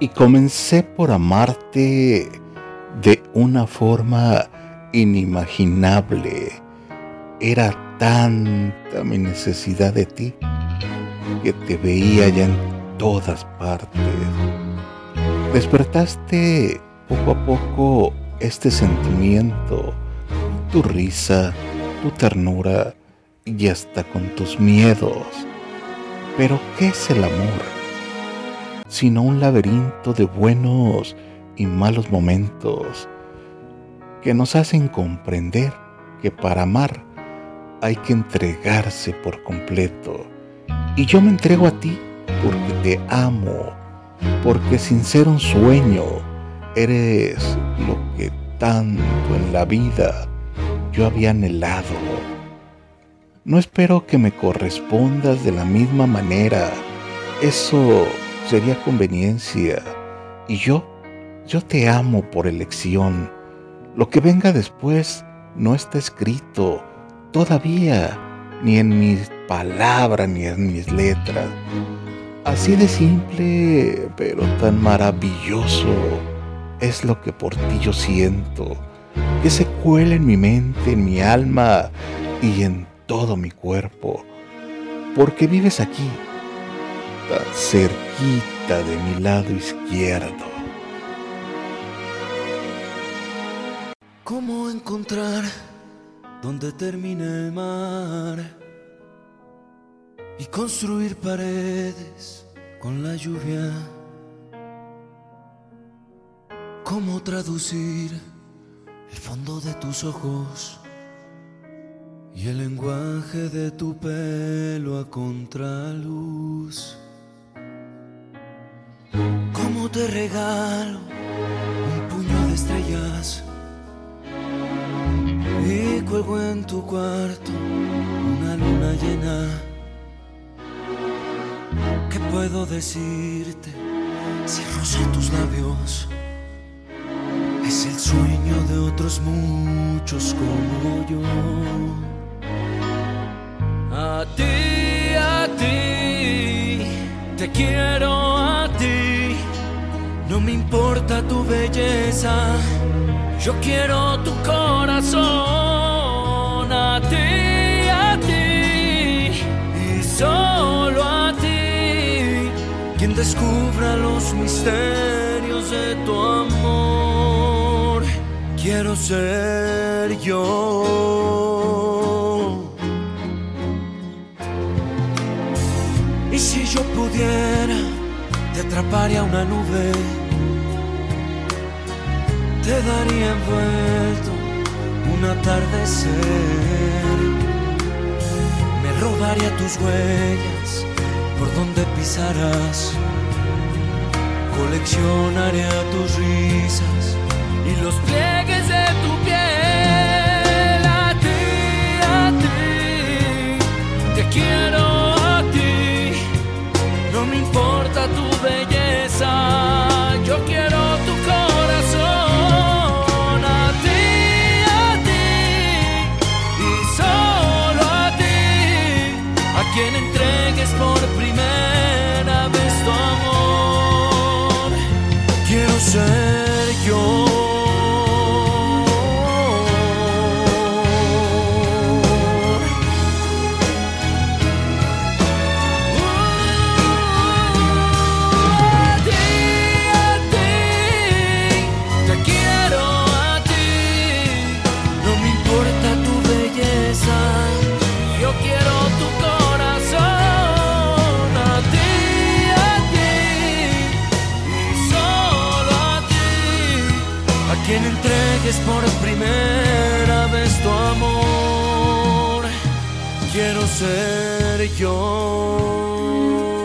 y comencé por amarte de una forma inimaginable. Era tanta mi necesidad de ti que te veía ya en todas partes. Despertaste poco a poco este sentimiento, tu risa, tu ternura y hasta con tus miedos. Pero ¿qué es el amor? Sino un laberinto de buenos y malos momentos que nos hacen comprender que para amar hay que entregarse por completo. Y yo me entrego a ti porque te amo, porque sin ser un sueño, eres lo que tanto en la vida yo había anhelado. No espero que me correspondas de la misma manera. Eso sería conveniencia. Y yo, yo te amo por elección. Lo que venga después no está escrito todavía, ni en mis palabras, ni en mis letras. Así de simple, pero tan maravilloso es lo que por ti yo siento, que se cuela en mi mente, en mi alma y en todo mi cuerpo, porque vives aquí, cerquita de mi lado izquierdo. ¿Cómo encontrar donde termina el mar y construir paredes con la lluvia? ¿Cómo traducir el fondo de tus ojos y el lenguaje de tu pelo a contraluz? ¿Cómo te regalo un puño de estrellas? Y cuelgo en tu cuarto una luna llena. ¿Qué puedo decirte si rozo tus labios? Es el sueño de otros muchos como yo. A ti, a ti, te quiero me importa tu belleza yo quiero tu corazón a ti, a ti y solo a ti, quien descubra los misterios de tu amor. Quiero ser yo. Y si yo pudiera, te atraparía una nube te daría envuelto un atardecer. Me robaría tus huellas por donde pisarás. Coleccionaría tus risas y los pliegues quien entregues por primera vez tu amor. Quiero ser yo.